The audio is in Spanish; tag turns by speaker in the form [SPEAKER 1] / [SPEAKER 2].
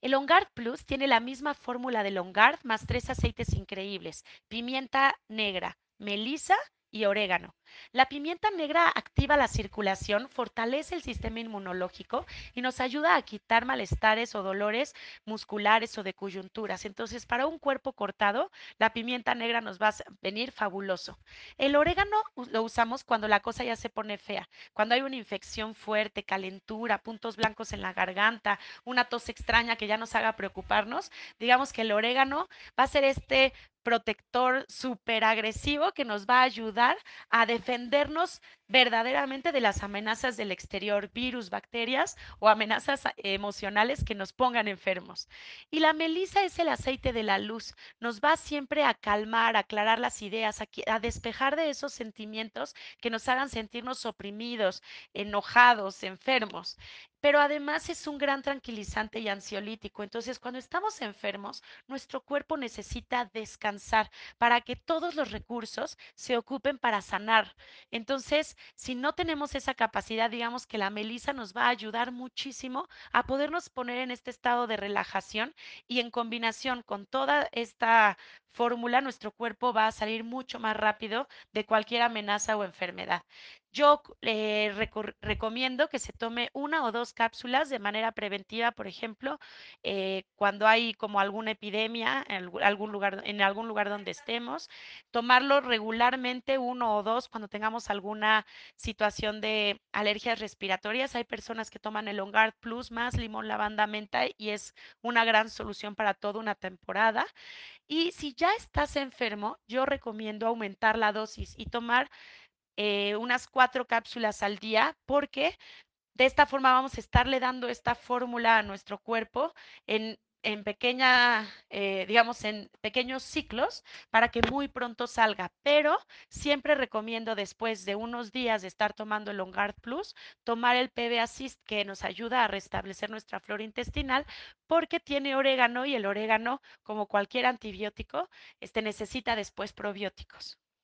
[SPEAKER 1] El OnGuard Plus tiene la misma fórmula del OnGuard más tres aceites increíbles, pimienta negra, melisa y orégano. La pimienta negra activa la circulación, fortalece el sistema inmunológico y nos ayuda a quitar malestares o dolores musculares o de coyunturas. Entonces, para un cuerpo cortado, la pimienta negra nos va a venir fabuloso. El orégano lo usamos cuando la cosa ya se pone fea, cuando hay una infección fuerte, calentura, puntos blancos en la garganta, una tos extraña que ya nos haga preocuparnos. Digamos que el orégano va a ser este protector súper agresivo que nos va a ayudar a defendernos verdaderamente de las amenazas del exterior, virus, bacterias o amenazas emocionales que nos pongan enfermos. Y la melisa es el aceite de la luz, nos va siempre a calmar, aclarar las ideas, a, a despejar de esos sentimientos que nos hagan sentirnos oprimidos, enojados, enfermos pero además es un gran tranquilizante y ansiolítico. Entonces, cuando estamos enfermos, nuestro cuerpo necesita descansar para que todos los recursos se ocupen para sanar. Entonces, si no tenemos esa capacidad, digamos que la melisa nos va a ayudar muchísimo a podernos poner en este estado de relajación y en combinación con toda esta fórmula, nuestro cuerpo va a salir mucho más rápido de cualquier amenaza o enfermedad. Yo eh, recomiendo que se tome una o dos cápsulas de manera preventiva, por ejemplo, eh, cuando hay como alguna epidemia en algún lugar, en algún lugar donde estemos, tomarlo regularmente uno o dos cuando tengamos alguna situación de alergias respiratorias. Hay personas que toman el Ongard Plus más limón, lavanda, menta y es una gran solución para toda una temporada. Y si ya estás enfermo, yo recomiendo aumentar la dosis y tomar eh, unas cuatro cápsulas al día porque de esta forma vamos a estarle dando esta fórmula a nuestro cuerpo en, en pequeña, eh, digamos, en pequeños ciclos para que muy pronto salga. Pero siempre recomiendo después de unos días de estar tomando el Longard Plus, tomar el PB que nos ayuda a restablecer nuestra flora intestinal porque tiene orégano y el orégano, como cualquier antibiótico, este necesita después probióticos.